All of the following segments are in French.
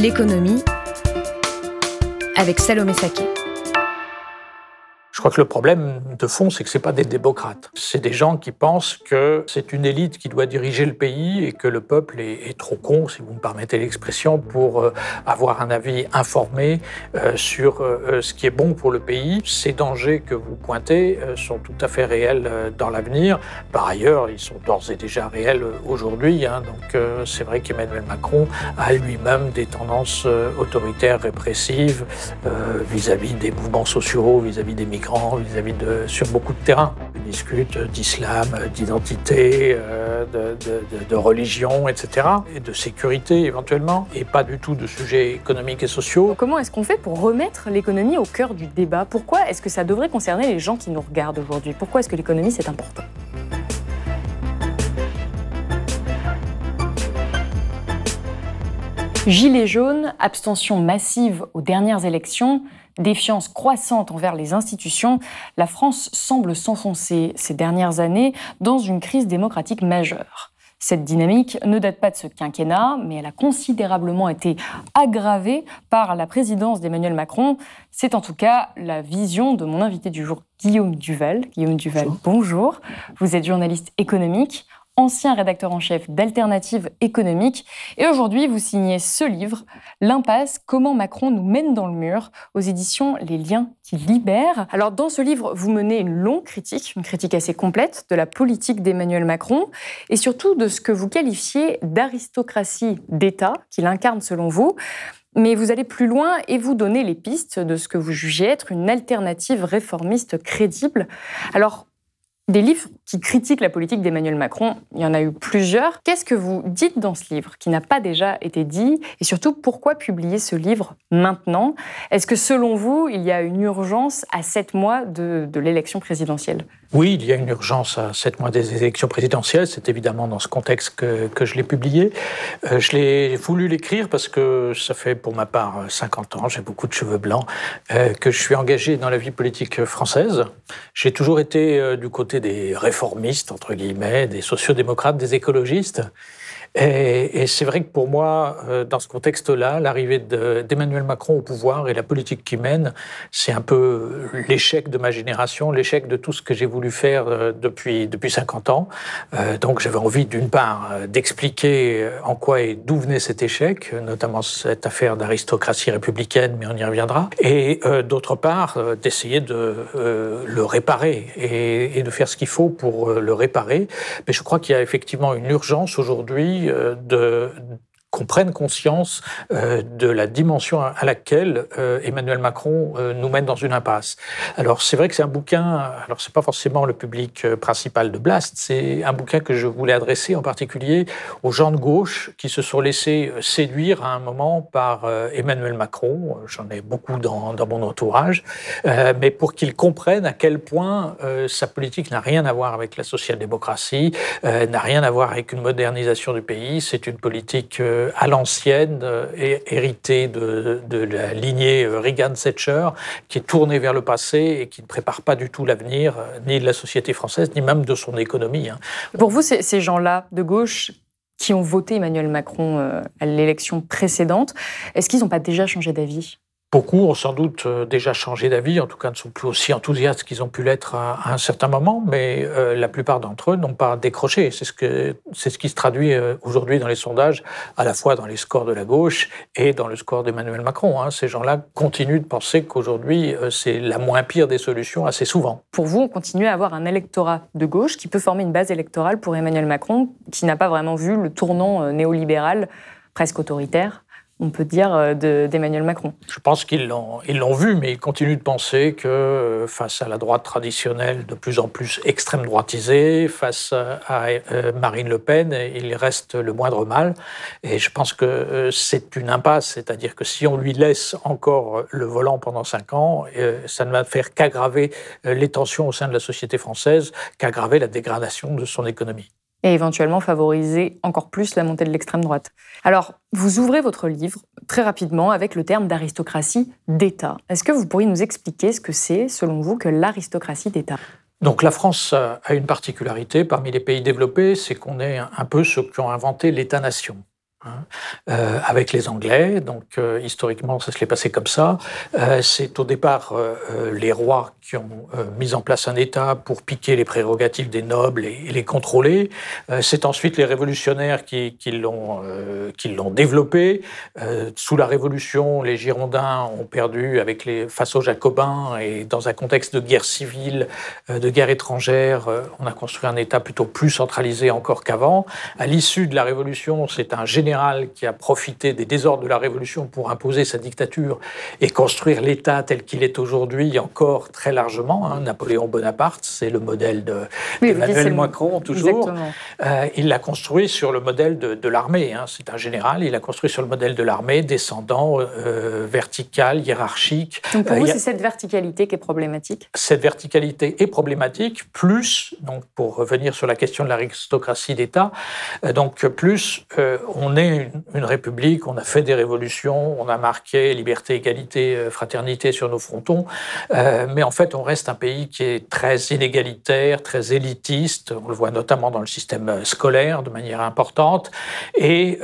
L'économie avec Salomé Saké. Je crois que le problème de fond, c'est que ce pas des démocrates. C'est des gens qui pensent que c'est une élite qui doit diriger le pays et que le peuple est, trop con, si vous me permettez l'expression, pour euh, avoir un avis informé euh, sur euh, ce qui est bon pour le pays. Ces dangers que vous pointez sont tout à fait réels dans l'avenir. Par ailleurs, ils sont d'ores et déjà réels aujourd'hui. Hein. donc c'est vrai qu'Emmanuel Macron a lui-même des tendances autoritaires, répressives vis-à-vis des mouvements sociaux, vis-à-vis des migrants vis-à-vis de sur beaucoup de terrains. On discute d'islam, d'identité, euh, de, religion, etc. Et de sécurité éventuellement, et pas du tout de sujets économiques et sociaux. Comment est-ce qu'on fait pour remettre l'économie au cœur du débat? Pourquoi est-ce que ça devrait concerner les gens qui nous regardent aujourd'hui? Pourquoi est-ce que l'économie c'est important? Gilets jaunes, abstention massive aux dernières élections, défiance croissante envers les institutions, la France semble s'enfoncer ces dernières années dans une crise démocratique majeure. Cette dynamique ne date pas de ce quinquennat, mais elle a considérablement été aggravée par la présidence d'Emmanuel Macron. C'est en tout cas la vision de mon invité du jour, Guillaume Duval. Guillaume Duval, bonjour. Vous êtes journaliste économique ancien rédacteur en chef d'Alternative économique. Et aujourd'hui, vous signez ce livre, L'impasse, comment Macron nous mène dans le mur, aux éditions Les liens qui libèrent. Alors, dans ce livre, vous menez une longue critique, une critique assez complète de la politique d'Emmanuel Macron et surtout de ce que vous qualifiez d'aristocratie d'État qu'il incarne selon vous. Mais vous allez plus loin et vous donnez les pistes de ce que vous jugez être une alternative réformiste crédible. Alors, des livres qui critiquent la politique d'Emmanuel Macron, il y en a eu plusieurs. Qu'est-ce que vous dites dans ce livre qui n'a pas déjà été dit Et surtout, pourquoi publier ce livre maintenant? Est-ce que selon vous, il y a une urgence à sept mois de, l'élection présidentielle? Oui, il y a une urgence à sept mois des élections présidentielles. C'est évidemment dans ce contexte que, que je l'ai publié. Euh, je l'ai voulu l'écrire parce que ça fait pour ma part 50 ans, j'ai beaucoup de cheveux blancs, euh, que je suis engagé dans la vie politique française. J'ai toujours été euh, du côté des réformistes, entre guillemets, des sociodémocrates, des écologistes. Et, c'est vrai que pour moi, euh, dans ce contexte-là, l'arrivée d'Emmanuel Macron au pouvoir et la politique qu'il mène, c'est un peu l'échec de ma génération, l'échec de tout ce que j'ai voulu faire euh, depuis, depuis 50 ans. Euh, donc j'avais envie, d'une part, d'expliquer en quoi et d'où venait cet échec, notamment cette affaire d'aristocratie républicaine, mais on y reviendra. Et d'autre part, d'essayer de le réparer et, et de faire ce qu'il faut pour le réparer. Mais je crois qu'il y a effectivement une urgence aujourd'hui euh, de, qu'on prenne conscience euh, de la dimension à laquelle euh, Emmanuel Macron euh, nous mène dans une impasse. Alors c'est vrai que c'est un bouquin, alors c'est pas forcément le public principal de Blast, c'est un bouquin que je voulais adresser en particulier aux gens de gauche qui se sont laissés séduire à un moment par Emmanuel Macron. J'en ai beaucoup dans, dans mon entourage, mais pour qu'ils comprennent à quel point sa politique n'a rien à voir avec la social-démocratie, n'a rien à voir avec une modernisation du pays. C'est une politique à l'ancienne, euh, hérité de, de, la lignée euh, Reagan-Thatcher, qui est tournée vers le passé et qui ne prépare pas du tout l'avenir, euh, ni de la société française, ni même de son économie. Hein. Pour vous, ces gens-là de gauche qui ont voté Emmanuel Macron à l'élection précédente, est-ce qu'ils n'ont pas déjà changé d'avis? Beaucoup ont sans doute euh, déjà changé d'avis, en tout cas ne sont plus aussi enthousiastes qu'ils ont pu l'être à, un certain moment, mais euh, la plupart d'entre eux n'ont pas décroché. C'est ce, c'est ce qui se traduit euh, aujourd'hui dans les sondages, à la fois dans les scores de la gauche et dans le score d'Emmanuel Macron. Hein. Ces gens-là continuent de penser qu'aujourd'hui, c'est la moins pire des solutions assez souvent. Pour vous, on continue à avoir un électorat de gauche qui peut former une base électorale pour Emmanuel Macron, qui n'a pas vraiment vu le tournant néolibéral presque autoritaire on peut dire, euh, d'Emmanuel Macron. Je pense qu'ils l'ont, l'ont vu, mais ils continuent de penser que euh, face à la droite traditionnelle de plus en plus extrême droitisée, face à euh, Marine Le Pen, il reste le moindre mal. Et je pense que c'est une impasse, c'est-à-dire que si on lui laisse encore le volant pendant cinq ans, ça ne va faire qu'aggraver les tensions au sein de la société française, qu'aggraver la dégradation de son économie et éventuellement favoriser encore plus la montée de l'extrême droite. Alors, vous ouvrez votre livre très rapidement avec le terme d'aristocratie d'État. Est-ce que vous pourriez nous expliquer ce que c'est, selon vous, que l'aristocratie d'État? Donc la France a une particularité parmi les pays développés, c'est qu'on est un peu ceux qui ont inventé l'État-nation. Hein, euh, avec les Anglais. Donc, euh, historiquement, ça se l'est passé comme ça. Euh, c'est au départ les rois qui ont mis en place un État pour piquer les prérogatives des nobles et, les contrôler. c'est ensuite les révolutionnaires qui, qui l'ont développé. sous la Révolution, les Girondins ont perdu avec les, face aux Jacobins et dans un contexte de guerre civile, de guerre étrangère, on a construit un État plutôt plus centralisé encore qu'avant. À l'issue de la Révolution, c'est un général qui a profité des désordres de la Révolution pour imposer sa dictature et construire l'État tel qu'il est aujourd'hui encore très largement. Hein. Napoléon Bonaparte, c'est le modèle de Emmanuel Macron toujours. Euh, il l'a construit sur le modèle de, l'armée. Hein. C'est un général. Il a construit sur le modèle de l'armée, descendant, euh, vertical, hiérarchique. Donc pour vous, euh, c'est cette verticalité qui est problématique? Cette verticalité est problématique, plus, donc pour revenir sur la question de l'aristocratie d'État, donc plus on est une, république, on a fait des révolutions, on a marqué liberté, égalité, euh, fraternité sur nos frontons, euh, mais en fait on reste un pays qui est très inégalitaire, très élitiste, on le voit notamment dans le système euh, scolaire de manière importante, et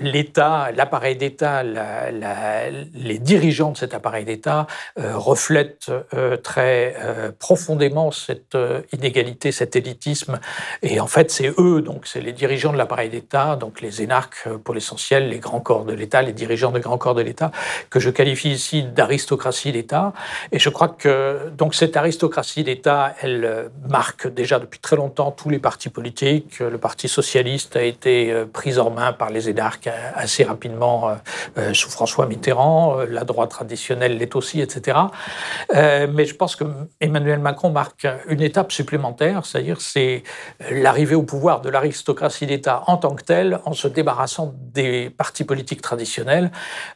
l'État, l'appareil d'État, les dirigeants de cet appareil d'État reflètent très profondément cette inégalité, cet élitisme, et en fait c'est eux, donc c'est les dirigeants de l'appareil d'État, donc les énarques, euh, pour l'essentiel les grands corps de l'État, les dirigeants des grands corps de l'État, que je qualifie ici d'aristocratie d'État. Et je crois que donc cette aristocratie d'État, elle euh, marque déjà depuis très longtemps tous les partis politiques. Le Parti socialiste a été euh, pris en main par les énarques assez rapidement sous François Mitterrand. La droite traditionnelle l'est aussi, etc. Mais je pense que Emmanuel Macron marque une étape supplémentaire, c'est-à-dire c'est l'arrivée au pouvoir de l'aristocratie d'État en tant que telle, en se débarrassant des partis politiques traditionnels,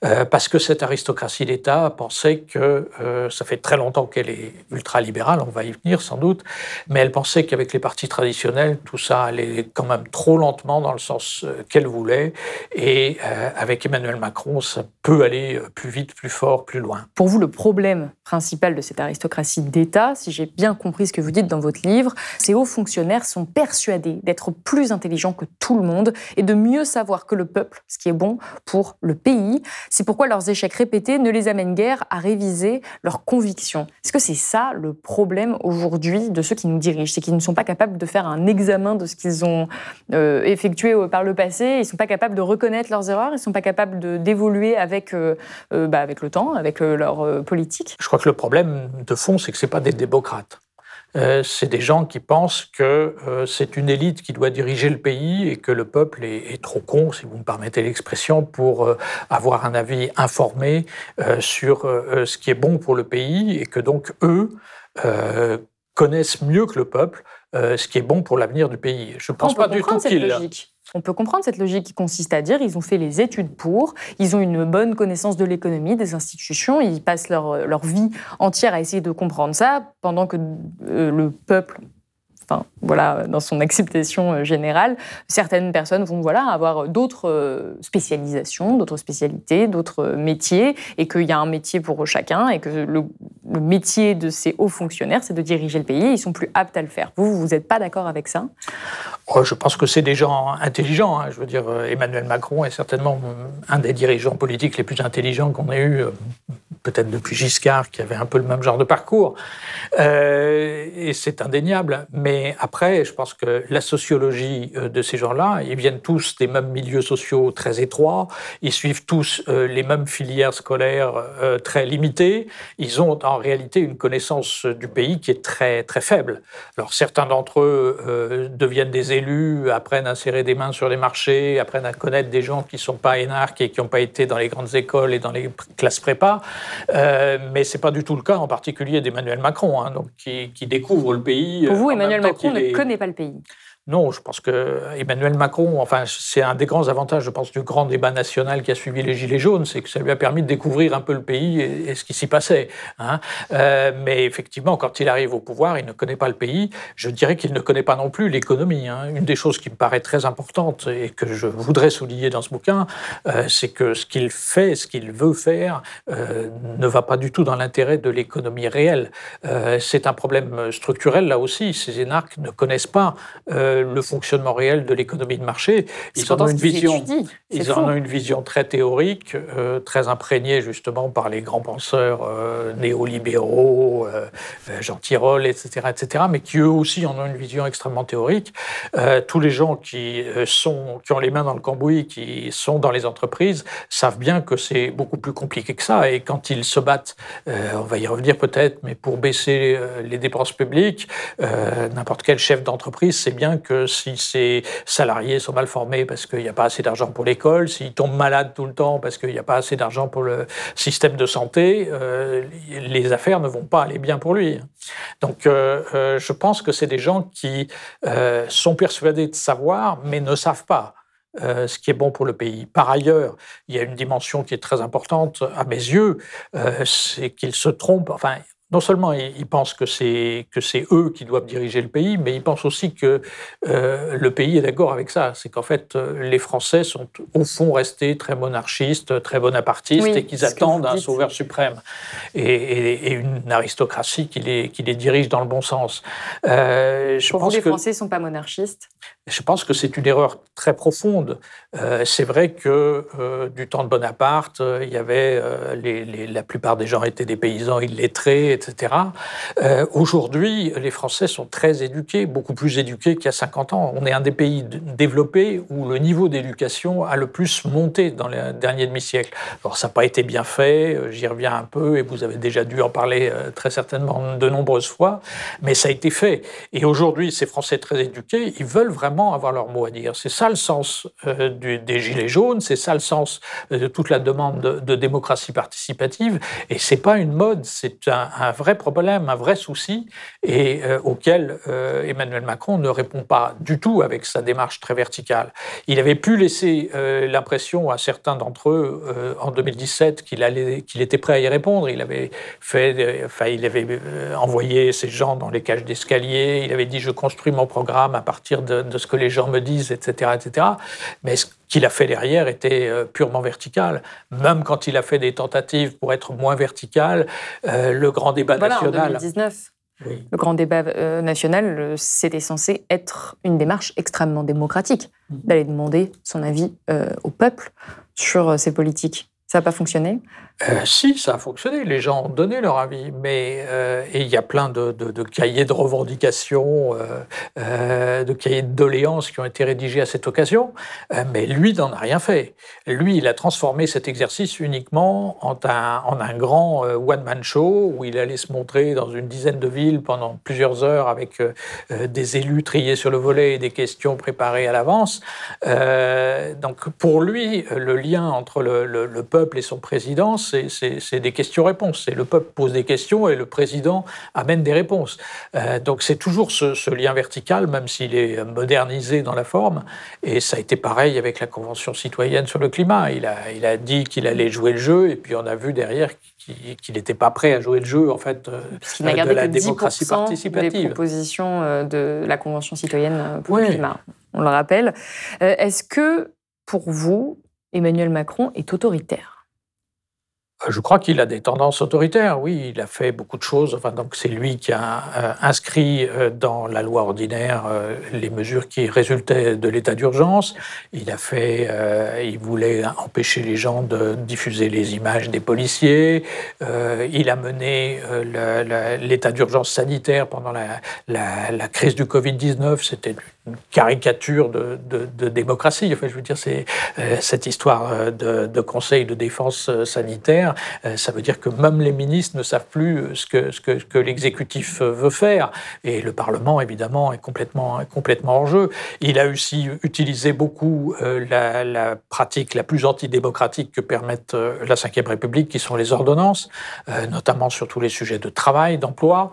euh, parce que cette aristocratie d'État pensait que, euh, ça fait très longtemps qu'elle est ultra-libérale, on va y venir sans doute, mais elle pensait qu'avec les partis traditionnels, tout ça allait quand même trop lentement dans le sens euh, qu'elle voulait, et avec Emmanuel Macron, ça peut aller plus vite, plus fort, plus loin. Pour vous, le problème principal de cette aristocratie d'État, si j'ai bien compris ce que vous dites dans votre livre, ces hauts fonctionnaires sont persuadés d'être plus intelligents que tout le monde et de mieux savoir que le peuple, ce qui est bon pour le pays. C'est pourquoi leurs échecs répétés ne les amènent guère à réviser leurs convictions. Est-ce que c'est ça le problème aujourd'hui de ceux qui nous dirigent? C'est qu'ils ne sont pas capables de faire un examen de ce qu'ils ont euh, effectué par le passé, ils ne sont pas capables de reconnaître leurs erreurs, ils ne sont pas capables d'évoluer avec, euh, euh, bah, avec le temps, avec leur politique Je crois que le problème de fond, c'est que ce pas des démocrates. Euh, c'est des gens qui pensent que euh, c'est une élite qui doit diriger le pays et que le peuple est, trop con, si vous me permettez l'expression, pour euh, avoir un avis informé sur ce qui est bon pour le pays et que donc eux connaissent mieux que le peuple ce qui est bon pour l'avenir du pays. Je ne pense pas du tout qu'ils on peut comprendre cette logique qui consiste à dire ils ont fait les études pour, ils ont une bonne connaissance de l'économie, des institutions, ils passent leur, leur, vie entière à essayer de comprendre ça, pendant que euh, le peuple enfin voilà, dans son acceptation euh, générale, certaines personnes vont voilà avoir d'autres euh, spécialisations, d'autres spécialités, d'autres métiers, et qu'il y a un métier pour chacun, et que le, métier de ces hauts fonctionnaires, c'est de diriger le pays, ils sont plus aptes à le faire. Vous, vous n'êtes pas d'accord avec ça? Je pense que c'est des gens intelligents. Hein. Je veux dire, euh, Emmanuel Macron est certainement un des dirigeants politiques les plus intelligents qu'on ait eu peut-être depuis Giscard, qui avait un peu le même genre de parcours. Euh, et c'est indéniable. Mais après, je pense que la sociologie euh, de ces gens-là, ils viennent tous des mêmes milieux sociaux très étroits, ils suivent tous euh, les mêmes filières scolaires très limitées, ils ont en réalité une connaissance du pays qui est très, très faible. Alors certains d'entre eux deviennent des élus, apprennent à serrer des mains sur les marchés, apprennent à connaître des gens qui ne sont pas énarques et qui n'ont pas été dans les grandes écoles et dans les classes prépa. Euh, mais ce n'est pas du tout le cas, en particulier d'Emmanuel Macron, hein, donc, qui, qui, découvre le pays. Pour vous, Emmanuel Macron ne connaît pas le pays non, je pense que Emmanuel Macron, enfin, c'est un des grands avantages, je pense, du grand débat national qui a suivi les Gilets jaunes, c'est que ça lui a permis de découvrir un peu le pays et, ce qui s'y passait. Hein. Euh, mais effectivement, quand il arrive au pouvoir, il ne connaît pas le pays. Je dirais qu'il ne connaît pas non plus l'économie. Hein. Une des choses qui me paraît très importante et que je voudrais souligner dans ce bouquin, euh, c'est que ce qu'il fait, ce qu'il veut faire, euh, ne va pas du tout dans l'intérêt de l'économie réelle. c'est un problème structurel là aussi. Ces énarques ne connaissent pas le fonctionnement réel de l'économie de marché. Ils en ont une vision, ils en ont une vision très théorique, euh, très imprégnée justement par les grands penseurs euh, néolibéraux, euh, Jean Tirole, etc., etc., mais qui eux aussi en ont une vision extrêmement théorique. tous les gens qui sont, qui ont les mains dans le cambouis, qui sont dans les entreprises, savent bien que c'est beaucoup plus compliqué que ça. Et quand ils se battent, on va y revenir peut-être, mais pour baisser les dépenses publiques, n'importe quel chef d'entreprise sait bien que si ses salariés sont mal formés parce qu'il n'y a pas assez d'argent pour l'école, s'ils tombent malades tout le temps parce qu'il n'y a pas assez d'argent pour le système de santé, euh, les affaires ne vont pas aller bien pour lui. Donc euh, euh, je pense que c'est des gens qui sont persuadés de savoir mais ne savent pas. ce qui est bon pour le pays. Par ailleurs, il y a une dimension qui est très importante à mes yeux, c'est qu'ils se trompent. Non seulement ils pensent que c'est que c'est eux qui doivent diriger le pays, mais ils pensent aussi que euh, le pays est d'accord avec ça. C'est qu'en fait, euh, les Français sont au fond restés très monarchistes, très bonapartistes, et qu'ils attendent un sauveur suprême et, une aristocratie qui les, qui les dirige dans le bon sens. Euh, je Pour pense vous, les Français ne sont pas monarchistes? Je pense que c'est une erreur très profonde. Euh, c'est vrai que du temps de Bonaparte, il y avait la plupart des gens étaient des paysans illettrés etc. Euh, aujourd'hui, les Français sont très éduqués, beaucoup plus éduqués qu'il y a 50 ans. On est un des pays développés où le niveau d'éducation a le plus monté dans les derniers demi-siècle. Alors, ça n'a pas été bien fait, euh, j'y reviens un peu, et vous avez déjà dû en parler euh, très certainement de nombreuses fois, mais ça a été fait. Et aujourd'hui, ces Français très éduqués, ils veulent vraiment avoir leur mot à dire. C'est ça le sens des Gilets jaunes, c'est ça le sens de toute la demande de, démocratie participative, et c'est pas une mode, c'est un, vrai problème, un vrai souci, et euh, auquel euh, Emmanuel Macron ne répond pas du tout avec sa démarche très verticale. Il avait pu laisser euh, l'impression à certains d'entre eux en 2017 qu'il allait, qu'il était prêt à y répondre. Il avait fait, il avait envoyé ces gens dans les cages d'escalier. Il avait dit je construis mon programme à partir de, de, ce que les gens me disent, etc., etc. Mais ce qu'il a fait derrière était purement vertical. Même quand il a fait des tentatives pour être moins vertical, le grand débat national. En 2019. Le grand débat euh, national, euh, c'était censé être une démarche extrêmement démocratique, mm. d'aller demander son avis euh, au peuple sur ces politiques. Ça n'a pas fonctionné? Euh, si, ça a fonctionné. Les gens ont donné leur avis, mais euh, il y a plein de, cahiers de revendications, euh, de cahiers de doléances qui ont été rédigés à cette occasion. mais lui n'en a rien fait. Lui, il a transformé cet exercice uniquement en un, grand one-man show où il allait se montrer dans une dizaine de villes pendant plusieurs heures avec des élus triés sur le volet et des questions préparées à l'avance. donc pour lui, le lien entre le peuple et son président c'est des questions-réponses. C'est le peuple pose des questions et le président amène des réponses. Euh, donc c'est toujours ce, lien vertical, même s'il est modernisé dans la forme. Et ça a été pareil avec la Convention citoyenne sur le climat. Il a, il a dit qu'il allait jouer le jeu, et puis on a vu derrière qu'il n'était pas prêt à jouer le jeu en fait euh, de la démocratie participative. Des propositions euh, de la Convention citoyenne pour le climat, on le rappelle. Est-ce que pour vous, Emmanuel Macron est autoritaire? Je crois qu'il a des tendances autoritaires, oui, il a fait beaucoup de choses. Enfin, donc c'est lui qui a euh, inscrit euh, dans la loi ordinaire les mesures qui résultaient de l'état d'urgence. Il a fait, il voulait empêcher les gens de diffuser les images des policiers. il a mené l'état d'urgence sanitaire pendant la, crise du Covid-19. C'était une caricature de, démocratie. Enfin, je veux dire, euh, cette histoire euh, de, conseil de défense euh, sanitaire. ça veut dire que même les ministres ne savent plus ce que, ce que, l'exécutif veut faire. Et le Parlement, évidemment, est complètement, complètement en jeu. Il a aussi utilisé beaucoup la, la, pratique la plus antidémocratique que permettent la Ve République, qui sont les ordonnances, notamment sur tous les sujets de travail, d'emploi.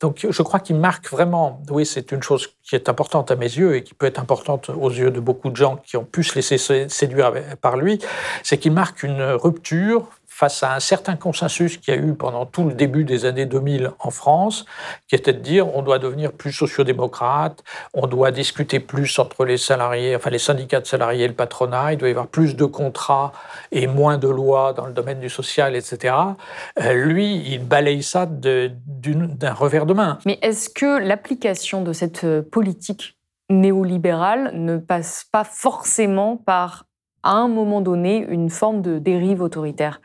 donc, je crois qu'il marque vraiment, oui, c'est une chose qui est importante à mes yeux et qui peut être importante aux yeux de beaucoup de gens qui ont pu se laisser séduire par lui, c'est qu'il marque une rupture face à un certain consensus qu'il y a eu pendant tout le début des années 2000 en France, qui était de dire on doit devenir plus sociodémocrate, on doit discuter plus entre les salariés, enfin les syndicats de salariés et le patronat, il doit y avoir plus de contrats et moins de lois dans le domaine du social, etc. Euh, lui, il balaye ça d'un revers de main. Mais est-ce que l'application de cette euh, politique néolibérale ne passe pas forcément par à un moment donné une forme de dérive autoritaire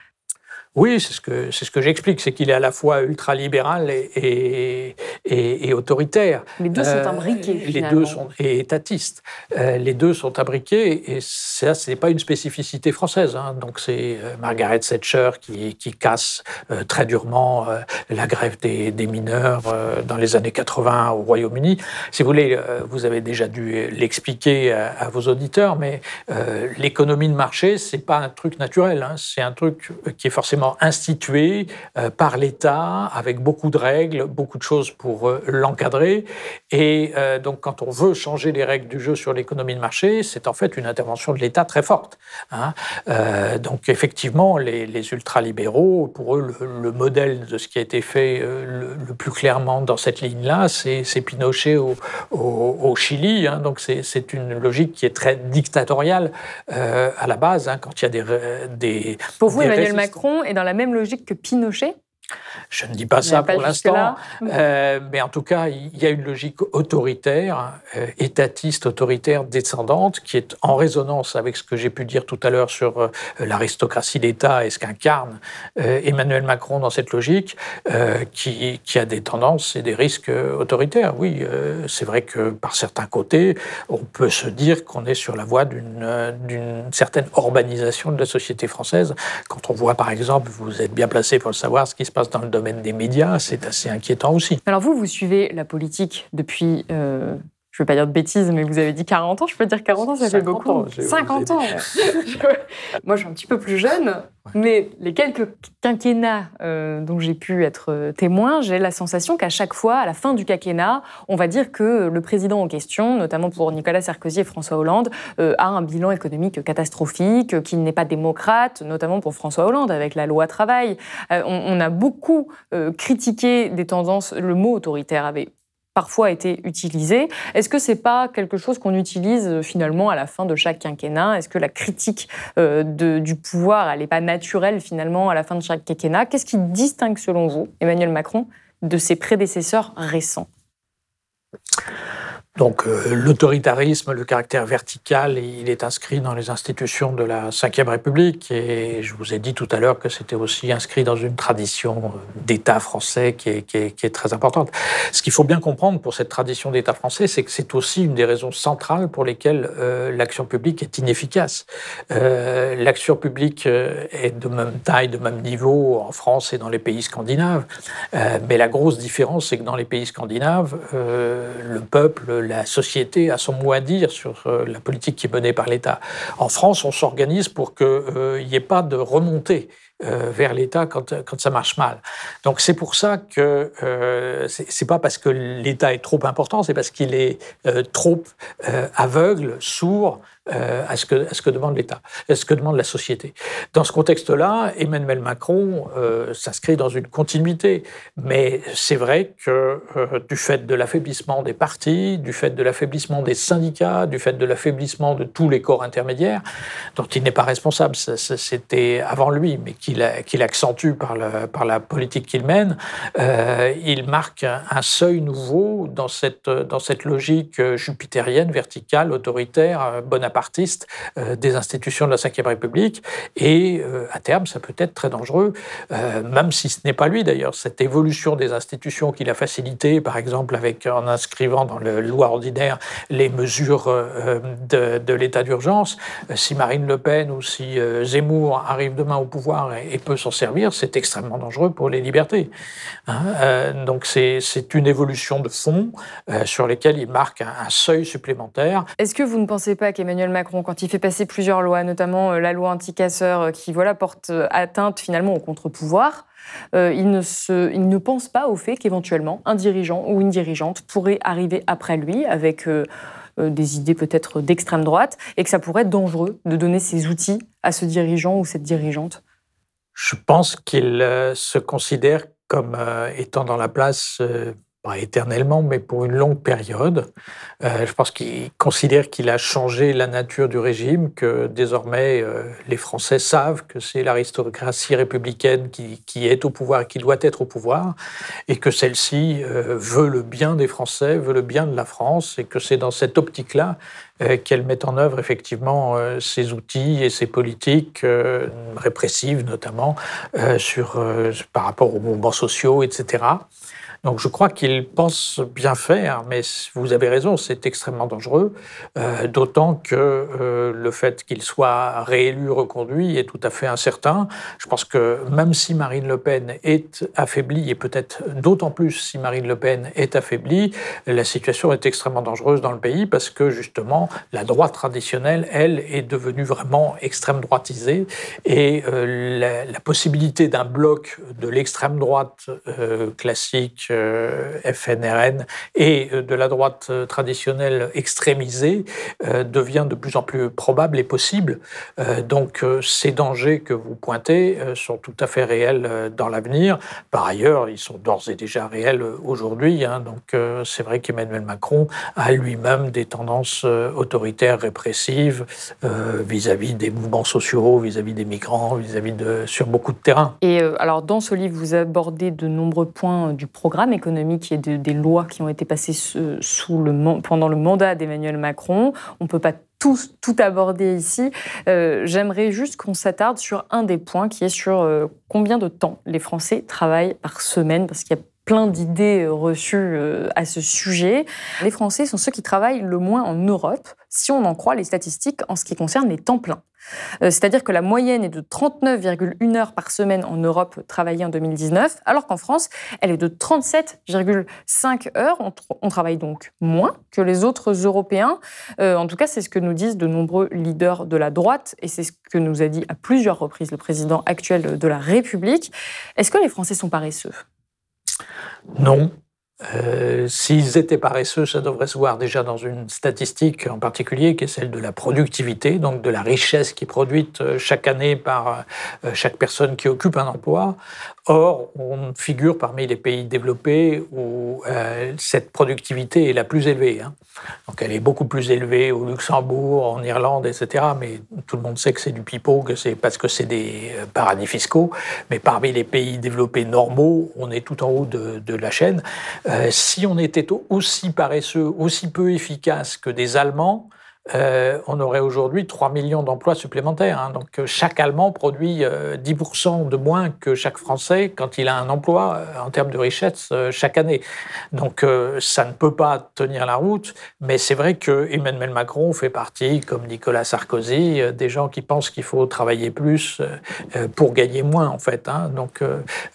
oui, c'est ce que, c'est ce que j'explique, c'est qu'il est à la fois ultralibéral et, et, et, autoritaire. Les deux sont euh, imbriqués. les deux sont et étatistes. Euh, les deux sont imbriqués et ça, ce n'est pas une spécificité française. Hein. Donc c'est euh, Margaret Thatcher qui, qui casse très durement la grève des, des mineurs dans les années 80 au Royaume-Uni. Si vous voulez, vous avez déjà dû l'expliquer à, vos auditeurs, mais l'économie de marché, c'est pas un truc naturel. Hein. C'est un truc qui est forcément institué euh, par l'État avec beaucoup de règles, beaucoup de choses pour euh, l'encadrer. Et euh, donc, quand on veut changer les règles du jeu sur l'économie de marché, c'est en fait une intervention de l'État très forte. Hein. donc, effectivement, les, ultralibéraux, pour eux, le, modèle de ce qui a été fait le, plus clairement dans cette ligne-là, c'est Pinochet au, au, Chili. Hein. donc, c'est une logique qui est très dictatoriale à la base, hein, quand il y a des... des pour vous, Emmanuel Macron est dans la même logique que Pinochet je ne dis pas ça pour l'instant, euh, mais en tout cas, il y a une logique autoritaire, euh, étatiste, autoritaire, descendante, qui est en résonance avec ce que j'ai pu dire tout à l'heure sur euh, l'aristocratie d'État et ce qu'incarne Emmanuel Macron dans cette logique, qui, qui, a des tendances et des risques autoritaires. Oui, c'est vrai que par certains côtés, on peut se dire qu'on est sur la voie d'une certaine urbanisation de la société française. Quand on voit, par exemple, vous êtes bien placé pour le savoir, ce qui se passe dans le domaine des médias, c'est assez inquiétant aussi. Alors vous, vous suivez la politique depuis euh, je ne veux pas dire de bêtises, mais vous avez dit 40 ans, je peux dire 40 ans, ça fait beaucoup. 50 ans Moi, je suis un petit peu plus jeune, mais les quelques quinquennats euh, dont j'ai pu être euh, témoin, j'ai la sensation qu'à chaque fois, à la fin du quinquennat, on va dire que le président en question, notamment pour Nicolas Sarkozy et François Hollande, euh, a un bilan économique catastrophique, qu'il n'est pas démocrate, notamment pour François Hollande avec la loi travail. on, on, a beaucoup critiqué des tendances, le mot autoritaire avait parfois été utilisé. Est-ce que c'est pas quelque chose qu'on utilise euh, finalement à la fin de chaque quinquennat? Est-ce que la critique euh, du pouvoir, n'est pas naturelle finalement à la fin de chaque quinquennat? Qu'est-ce qui distingue selon vous Emmanuel Macron de ses prédécesseurs récents? Donc euh, l'autoritarisme, le caractère vertical, il est inscrit dans les institutions de la Ve République et je vous ai dit tout à l'heure que c'était aussi inscrit dans une tradition d'État français qui est, très importante. Ce qu'il faut bien comprendre pour cette tradition d'État français, c'est que c'est aussi une des raisons centrales pour lesquelles euh, l'action publique est inefficace. Euh, l'action publique euh, est de même taille, de même niveau en France et dans les pays scandinaves, mais la grosse différence, c'est que dans les pays scandinaves, le peuple la société a son mot à dire sur euh, la politique qui est menée par l'État. En France, on s'organise pour qu'il n'y euh, ait pas de remontée vers l'État quand, quand ça marche mal. Donc c'est pour ça que euh, c'est pas parce que l'État est trop important, c'est parce qu'il est trop aveugle, sourd euh, à, ce que, à ce que demande l'État, à ce que demande la société. Dans ce contexte-là, Emmanuel Macron euh, s'inscrit dans une continuité, mais c'est vrai que euh, du fait de l'affaiblissement des partis, du fait de l'affaiblissement des syndicats, du fait de l'affaiblissement de tous les corps intermédiaires, dont il n'est pas responsable, c'était avant lui, mais qu'il accentue par, la politique qu'il mène, il marque un, seuil nouveau dans cette, logique jupitérienne, verticale, autoritaire, Bonaparte artiste euh, des institutions de la Ve République. Et euh, à terme, ça peut être très dangereux, euh, même si ce n'est pas lui d'ailleurs. Cette évolution des institutions qu'il a facilité, par exemple en inscrivant dans la loi ordinaire les mesures de, l'état d'urgence, si Marine Le Pen ou si Zemmour arrive demain au pouvoir et, peut s'en servir, c'est extrêmement dangereux pour les libertés. Hein. donc c'est une évolution de fond sur lesquelles il marque un, seuil supplémentaire. Est-ce que vous ne pensez pas qu'Emmanuel Macron, quand il fait passer plusieurs lois, notamment euh, la loi anti-casseurs, euh, qui voilà, porte euh, atteinte finalement au contre-pouvoir, il, ne il ne pense pas au fait qu'éventuellement un dirigeant ou une dirigeante pourrait arriver après lui avec des idées peut-être d'extrême droite et que ça pourrait être dangereux de donner ces outils à ce dirigeant ou cette dirigeante? Je pense qu'il se considère comme étant dans la place pas éternellement, mais pour une longue période. Euh, je pense qu'il considère qu'il a changé la nature du régime, que désormais euh, les Français savent que c'est l'aristocratie républicaine qui, est au pouvoir qui doit être au pouvoir, et que celle-ci euh, veut le bien des Français, veut le bien de la France, et que c'est dans cette optique-là qu'elle met en œuvre effectivement ses outils et ses politiques répressives, notamment par rapport aux mouvements sociaux, etc. Donc je crois qu'il pense bien faire, mais vous avez raison, c'est extrêmement dangereux, euh, d'autant que euh, le fait qu'il soit réélu, reconduit est tout à fait incertain. Je pense que même si Marine Le Pen est affaiblie, et peut-être d'autant plus si Marine Le Pen est affaiblie, la situation est extrêmement dangereuse dans le pays parce que justement la droite traditionnelle, elle, est devenue vraiment extrême droitisée et euh, la, possibilité d'un bloc de l'extrême droite classique FNRN et euh, de la droite euh, traditionnelle extrémisée devient de plus en plus probable et possible. donc ces dangers que vous pointez sont tout à fait réels dans l'avenir. Par ailleurs, ils sont d'ores et déjà réels aujourd'hui. Hein. donc c'est vrai qu'Emmanuel Macron a lui-même des tendances autoritaires, répressives vis-à-vis des mouvements sociaux, vis-à-vis des migrants, vis-à-vis de sur beaucoup de terrains. Et alors dans ce livre, vous abordez de nombreux points du programme économique et des lois qui ont été passées sous pendant le mandat d'Emmanuel Macron. On ne peut pas tout, tout aborder ici. Euh, j'aimerais juste qu'on s'attarde sur un des points qui est sur euh, combien de temps les Français travaillent par semaine, parce qu'il y a plein d'idées euh, reçues à ce sujet. Les Français sont ceux qui travaillent le moins en Europe, si on en croit les statistiques en ce qui concerne les temps pleins. Euh, c'est-à-dire que la moyenne est de 39,1 heures par semaine en Europe travaillées en 2019, alors qu'en France, elle est de 37,5 heures. On, travaille donc moins que les autres Européens. Euh, en tout cas, c'est ce que nous disent de nombreux leaders de la droite, et c'est ce que nous a dit à plusieurs reprises le président actuel de la République. Est-ce que les Français sont paresseux? Non, euh, s'ils étaient paresseux, ça devrait se voir déjà dans une statistique en particulier, qui est celle de la productivité, donc de la richesse qui est produite euh, chaque année par euh, chaque personne qui occupe un emploi. Or, on figure parmi les pays développés où cette productivité est la plus élevée. Hein. Donc, elle est beaucoup plus élevée au Luxembourg, en Irlande, etc. Mais tout le monde sait que c'est du pipeau, que c'est parce que c'est des paradis fiscaux. Mais parmi les pays développés normaux, on est tout en haut de, de la chaîne. Euh, si on était aussi paresseux, aussi peu efficace que des Allemands, euh, on aurait aujourd'hui 3 millions d'emplois supplémentaires. Hein. Donc euh, chaque Allemand produit 10% de moins que chaque Français quand il a un emploi en termes de richesse chaque année. Donc ça ne peut pas tenir la route, mais c'est vrai que Emmanuel Macron fait partie, comme Nicolas Sarkozy, des gens qui pensent qu'il faut travailler plus pour gagner moins en fait. Hein. Donc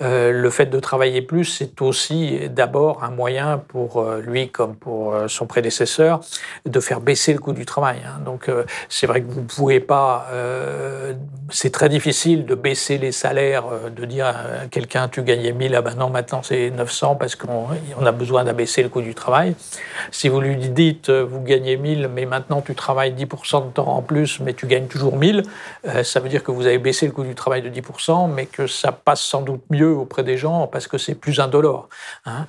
le fait de travailler plus, c'est aussi d'abord un moyen pour lui comme pour son prédécesseur de faire baisser le coût du travail Hein. Donc euh, c'est vrai que vous ne pouvez pas, euh, c'est très difficile de baisser les salaires, euh, de dire à quelqu'un tu gagnais 1000, ah ben non maintenant c'est 900 parce qu'on on a besoin d'abaisser le coût du travail. Si vous lui dites vous gagnez 1000 mais maintenant tu travailles 10% de temps en plus mais tu gagnes toujours 1000, ça veut dire que vous avez baissé le coût du travail de 10% mais que ça passe sans doute mieux auprès des gens parce que c'est plus indolore. Hein.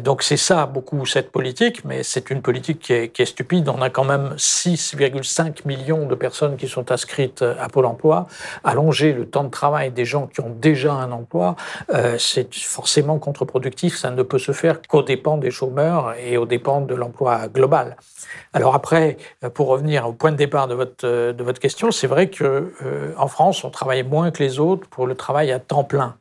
donc c'est ça beaucoup cette politique, mais c'est une politique qui est, stupide. On a quand même 6,5 millions de personnes qui sont inscrites à Pôle emploi. Allonger le temps de travail des gens qui ont déjà un emploi, euh, c'est forcément contre-productif. Ça ne peut se faire qu'aux dépens des chômeurs et aux dépens de l'emploi global. Alors après, pour revenir au point de départ de votre, de votre question, c'est vrai qu'en euh, en France, on travaille moins que les autres pour le travail à temps plein.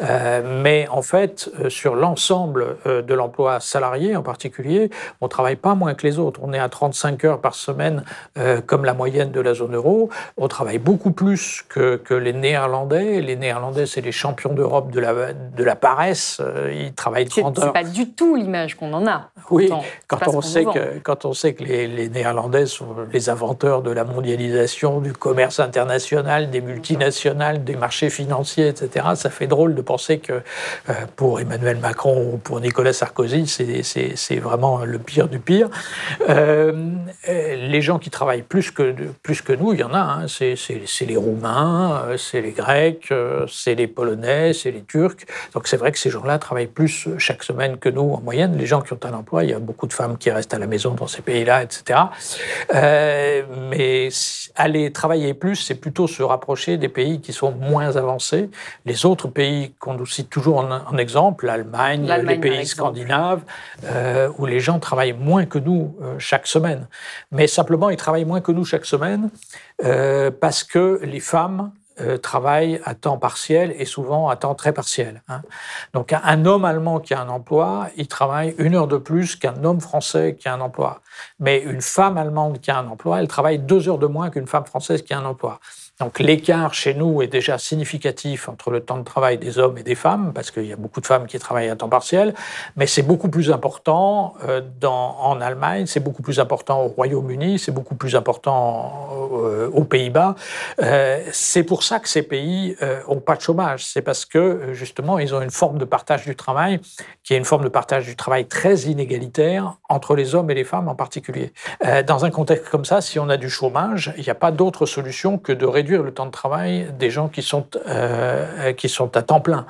Euh, mais en fait, euh, sur l'ensemble euh, de l'emploi salarié en particulier, on ne travaille pas moins que les autres. On est à 35 heures par semaine comme la moyenne de la zone euro. On travaille beaucoup plus que, que les Néerlandais. Les Néerlandais, c'est les champions d'Europe de la, de la paresse. Ils travaillent 30 heures. C'est pas du tout l'image qu'on en a. Oui, quand on, sait que, quand on sait que les, les, Néerlandais sont les inventeurs de la mondialisation, du commerce international, des multinationales, des marchés financiers, etc., ça fait drôle de penser que euh, pour Emmanuel Macron ou pour Nicolas Sarkozy, c'est vraiment le pire du pire. Euh, les gens qui travaillent plus que, plus que nous, il y en a. Hein. c'est les Roumains, euh, c'est les Grecs, c'est les Polonais, c'est les Turcs. Donc c'est vrai que ces gens-là travaillent plus chaque semaine que nous en moyenne. Les gens qui ont un emploi, il y a beaucoup de femmes qui restent à la maison dans ces pays-là, etc. mais aller travailler plus, c'est plutôt se rapprocher des pays qui sont moins avancés. Les autres pays qu'on nous cite toujours en, exemple, l'Allemagne, les pays scandinaves, euh, où les gens travaillent moins que nous euh, chaque semaine. Mais simplement, ils travaillent moins que nous chaque semaine euh, parce que les femmes travaillent à temps partiel et souvent à temps très partiel. Hein. Donc un homme allemand qui a un emploi, il travaille une heure de plus qu'un homme français qui a un emploi. Mais une femme allemande qui a un emploi, elle travaille deux heures de moins qu'une femme française qui a un emploi. Donc l'écart chez nous est déjà significatif entre le temps de travail des hommes et des femmes, parce qu'il y a beaucoup de femmes qui travaillent à temps partiel, mais c'est beaucoup plus important euh, en Allemagne, c'est beaucoup plus important au Royaume-Uni, c'est beaucoup plus important euh, aux Pays-Bas. Euh, c'est pour ça que ces pays n'ont pas de chômage, c'est parce que justement ils ont une forme de partage du travail qui est une forme de partage du travail très inégalitaire entre les hommes et les femmes en particulier. dans un contexte comme ça, si on a du chômage, il n'y a pas d'autre solution que de réduire réduire le temps de travail des gens qui sont, euh, qui sont à temps plein.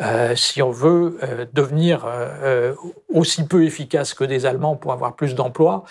Euh, si on veut euh, devenir aussi peu efficace que des Allemands pour avoir plus d'emplois,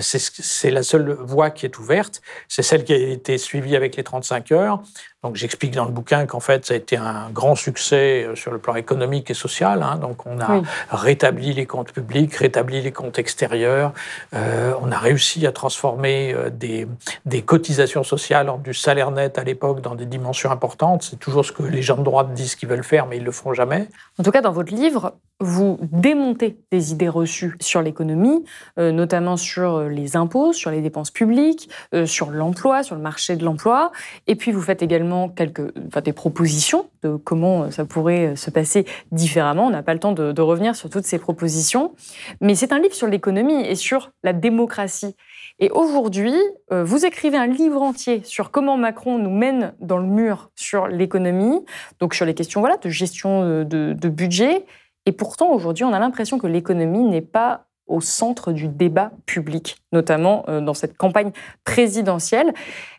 c'est la seule voie qui est ouverte. C'est celle qui a été suivie avec les 35 heures. Donc j'explique dans le bouquin qu'en fait ça a été un grand succès euh, sur le plan économique et social. Hein. Donc on a rétabli les comptes publics, rétabli les comptes extérieurs. Euh, on a réussi à transformer euh, des, des, cotisations sociales en du salaire net à l'époque dans des dimensions importantes. C'est toujours ce que les gens de droite disent qu'ils veulent faire, mais ils le feront jamais. En tout cas, dans votre livre, vous démontez des idées reçues sur l'économie, euh, notamment sur les impôts, sur les dépenses publiques, euh, sur l'emploi, sur le marché de l'emploi. Et puis vous faites également quelques, des propositions de comment ça pourrait se passer différemment. On n'a pas le temps de, revenir sur toutes ces propositions. Mais c'est un livre sur l'économie et sur la démocratie. Et aujourd'hui, vous écrivez un livre entier sur comment Macron nous mène dans le mur sur l'économie, donc sur les questions voilà, de gestion de, de budget. Et pourtant, aujourd'hui, on a l'impression que l'économie n'est pas au centre du débat public, notamment euh, dans cette campagne présidentielle.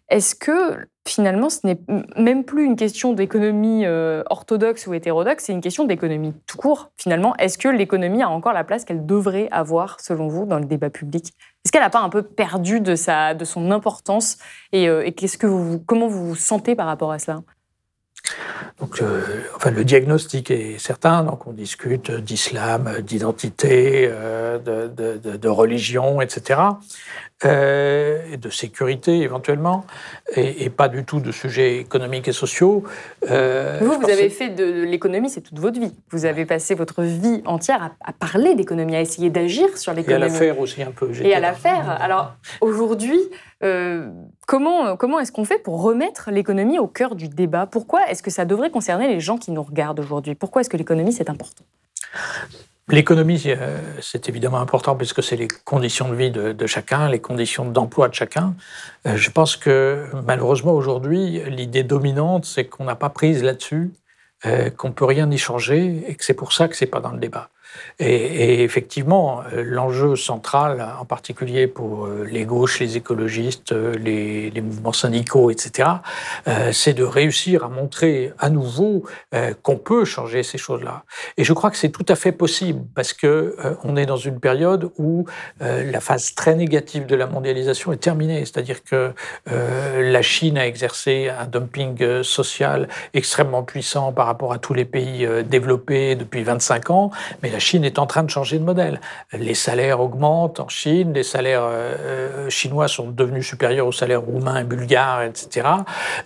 Est-ce que finalement, ce n'est même plus une question d'économie euh, orthodoxe ou hétérodoxe, c'est une question d'économie tout court. Finalement, est-ce que l'économie a encore la place qu'elle devrait avoir, selon vous, dans le débat public? Est-ce qu'elle n'a pas un peu perdu de, sa, de son importance? Et, euh, qu'est-ce que vous, comment vous vous sentez par rapport à cela? Donc, euh, enfin, le diagnostic est certain. Donc, on discute d'islam, d'identité, euh, de, religion, etc. Euh, et de sécurité éventuellement, et, pas du tout de sujets économiques et sociaux. vous, vous avez fait de l'économie, c'est toute votre vie. Vous avez passé votre vie entière à, parler d'économie, à essayer d'agir sur l'économie. Et à la faire aussi un peu. Et à la faire. Alors aujourd'hui, comment, comment est-ce qu'on fait pour remettre l'économie au cœur du débat? Pourquoi est-ce que ça devrait concerner les gens qui nous regardent aujourd'hui? Pourquoi est-ce que l'économie, c'est important? L'économie, euh, c'est évidemment important puisque c'est les conditions de vie de, chacun, les conditions d'emploi de chacun. Euh, je pense que malheureusement aujourd'hui, l'idée dominante, c'est qu'on n'a pas prise là-dessus, euh, qu'on peut rien y changer et que c'est pour ça que c'est pas dans le débat. Et, effectivement, euh, l'enjeu central, en particulier pour euh, les gauches, les écologistes, euh, les, mouvements syndicaux, etc., c'est de réussir à montrer à nouveau qu'on peut changer ces choses-là. Et je crois que c'est tout à fait possible parce que on est dans une période où la phase très négative de la mondialisation est terminée. C'est-à-dire que la Chine a exercé un dumping social extrêmement puissant par rapport à tous les pays développés depuis 25 ans, mais la Chine est en train de changer de modèle. Les salaires augmentent en Chine, les salaires euh, chinois sont devenus supérieurs aux salaires roumains et bulgares, etc.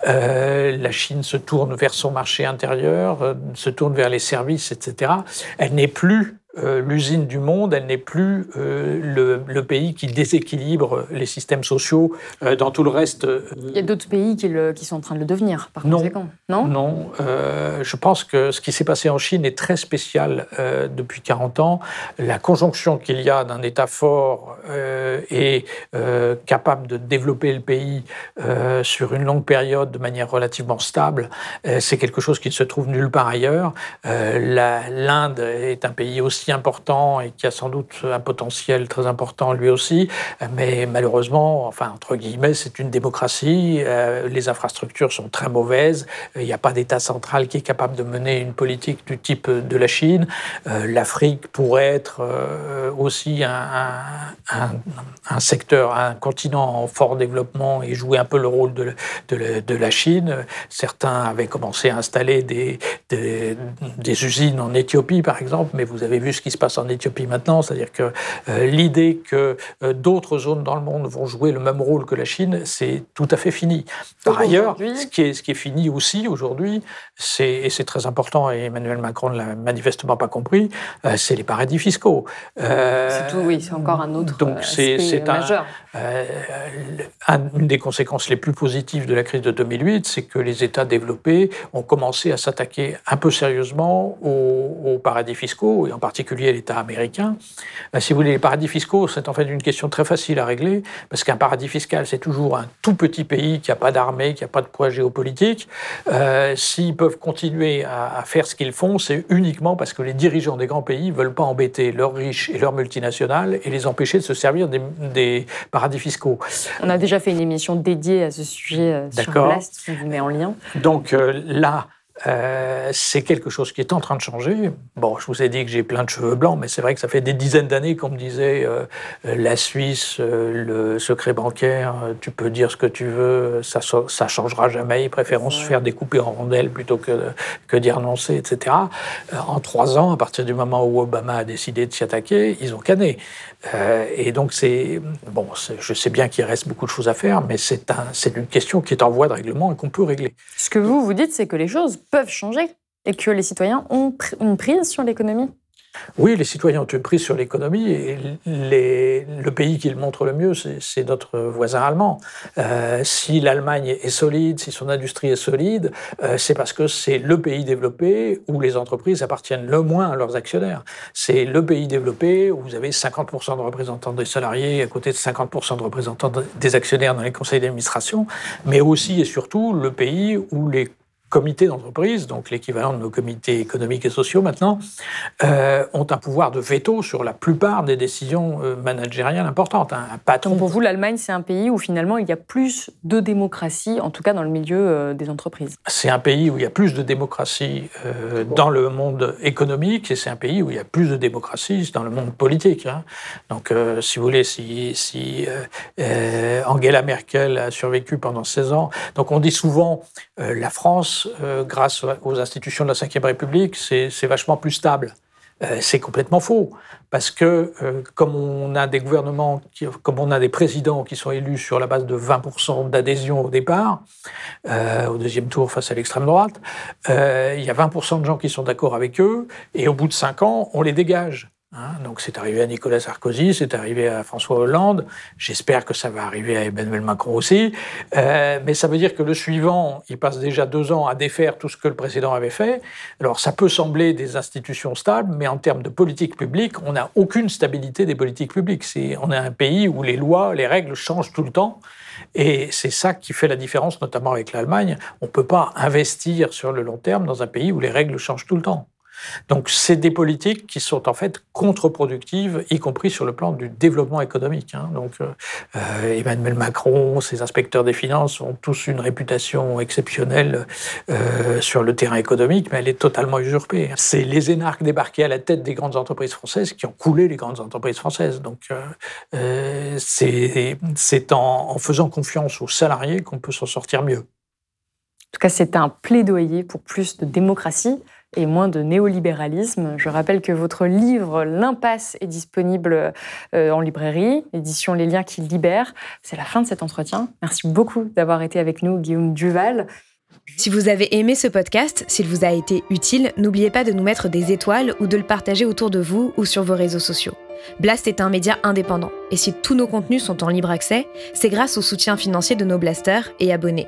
Euh, la Chine se tourne vers son marché intérieur, euh, se tourne vers les services, etc. Elle n'est plus euh, l'usine du monde, elle n'est plus euh, le, pays qui déséquilibre les systèmes sociaux euh, dans tout le reste. Il y a d'autres pays qui, qui, sont en train de le devenir, par non, conséquent. Non, non je pense que ce qui s'est passé en Chine est très spécial depuis 40 ans. La conjonction qu'il y a d'un État fort et capable de développer le pays sur une longue période de manière relativement stable, c'est quelque chose qui ne se trouve nulle part ailleurs. L'Inde est un pays aussi important et qui a sans doute un potentiel très important lui aussi, mais malheureusement, enfin entre guillemets, c'est une démocratie. Euh, les infrastructures sont très mauvaises. Il n'y a pas d'État central qui est capable de mener une politique du type de la Chine. Euh, L'Afrique pourrait être euh, aussi un, secteur, un continent en fort développement et jouer un peu le rôle de, la Chine. Certains avaient commencé à installer des, des usines en Éthiopie, par exemple, mais vous avez vu ce qui se passe en Éthiopie maintenant, c'est-à-dire que euh, l'idée que euh, d'autres zones dans le monde vont jouer le même rôle que la Chine, c'est tout à fait fini. Par ailleurs, ce qui, est, ce qui est fini aussi aujourd'hui, et c'est très important, et Emmanuel Macron ne l'a manifestement pas compris, euh, c'est les paradis fiscaux. c'est tout, oui, c'est encore un autre donc c'est majeur. une des conséquences les plus positives de la crise de 2008, c'est que les États développés ont commencé à s'attaquer un peu sérieusement aux, aux paradis fiscaux, et en particulier particulier l'État américain. Euh, si vous voulez, les paradis fiscaux, c'est en fait une question très facile à régler, parce qu'un paradis fiscal, c'est toujours un tout petit pays qui n'a pas d'armée, qui n'a pas de poids géopolitique. Euh, s'ils peuvent continuer à, faire ce qu'ils font, c'est uniquement parce que les dirigeants des grands pays ne veulent pas embêter leurs riches et leurs multinationales et les empêcher de se servir des, paradis fiscaux. On a déjà fait une émission dédiée à ce sujet euh, sur Blast, on vous met en lien. Donc là, euh, c'est quelque chose qui est en train de changer. Bon, je vous ai dit que j'ai plein de cheveux blancs, mais c'est vrai que ça fait des dizaines d'années qu'on me disait euh, la Suisse, euh, le secret bancaire, tu peux dire ce que tu veux, ça ça changera jamais. Préférons se faire découper en rondelles plutôt que que d'y renoncer, etc. en trois ans, à partir du moment où Obama a décidé de s'y attaquer, ils ont canné. et donc c'est bon, je sais bien qu'il reste beaucoup de choses à faire, mais c'est un, c'est une question qui est en voie de règlement et qu'on peut régler. Ce que vous vous dites, c'est que les choses peuvent changer et que les citoyens ont une prise sur l'économie oui, les citoyens ont une prise sur l'économie et le pays qui le montre le mieux, c'est notre voisin allemand. Euh, si l'Allemagne est solide, si son industrie est solide, euh, c'est parce que c'est le pays développé où les entreprises appartiennent le moins à leurs actionnaires. C'est le pays développé où vous avez 50% de représentants des salariés à côté de 50% de représentants des actionnaires dans les conseils d'administration, mais aussi et surtout le pays où les comités d'entreprise, donc l'équivalent de nos comités économiques et sociaux maintenant, euh, ont un pouvoir de veto sur la plupart des décisions euh, managériales importantes. Hein. Un patron. pour vous, l'Allemagne, c'est un pays où finalement il y a plus de démocratie, en tout cas dans le milieu euh, des entreprises. C'est un pays où il y a plus de démocratie dans le monde économique et c'est un pays où il y a plus de démocratie dans le monde politique. Hein. Donc, si vous voulez, si, si Angela Merkel a survécu pendant 16 ans, donc on dit souvent la France euh, grâce aux institutions de la Ve République, c'est vachement plus stable. Euh, c'est complètement faux, parce que euh, comme on a des gouvernements, comme on a des présidents qui sont élus sur la base de 20% d'adhésion au départ, au deuxième tour face à l'extrême droite, il y a 20% de gens qui sont d'accord avec eux, et au bout de 5 ans, on les dégage. Hein. donc c'est arrivé à Nicolas Sarkozy, c'est arrivé à François Hollande. J'espère que ça va arriver à Emmanuel Macron aussi. Euh, mais ça veut dire que le suivant, il passe déjà deux ans à défaire tout ce que le précédent avait fait. Alors ça peut sembler des institutions stables, mais en termes de politique publique, on n'a aucune stabilité des politiques publiques. on est un pays où les lois, les règles changent tout le temps. Et c'est ça qui fait la différence, notamment avec l'Allemagne. On ne peut pas investir sur le long terme dans un pays où les règles changent tout le temps. Donc c'est des politiques qui sont en fait contre-productives, y compris sur le plan du développement économique. Hein. Donc euh, euh, Emmanuel Macron, ses inspecteurs des finances ont tous une réputation exceptionnelle euh, sur le terrain économique, mais elle est totalement usurpée. C'est les énarques débarqués à la tête des grandes entreprises françaises qui ont coulé les grandes entreprises françaises. Donc c'est en faisant confiance aux salariés qu'on peut s'en sortir mieux. En tout cas, c'est un plaidoyer pour plus de démocratie et moins de néolibéralisme. Je rappelle que votre livre L'impasse est disponible euh, en librairie, édition Les liens qui libèrent. C'est la fin de cet entretien. Merci beaucoup d'avoir été avec nous, Guillaume Duval. Si vous avez aimé ce podcast, s'il vous a été utile, n'oubliez pas de nous mettre des étoiles ou de le partager autour de vous ou sur vos réseaux sociaux. Blast est un média indépendant, et si tous nos contenus sont en libre accès, c'est grâce au soutien financier de nos blasters et abonnés.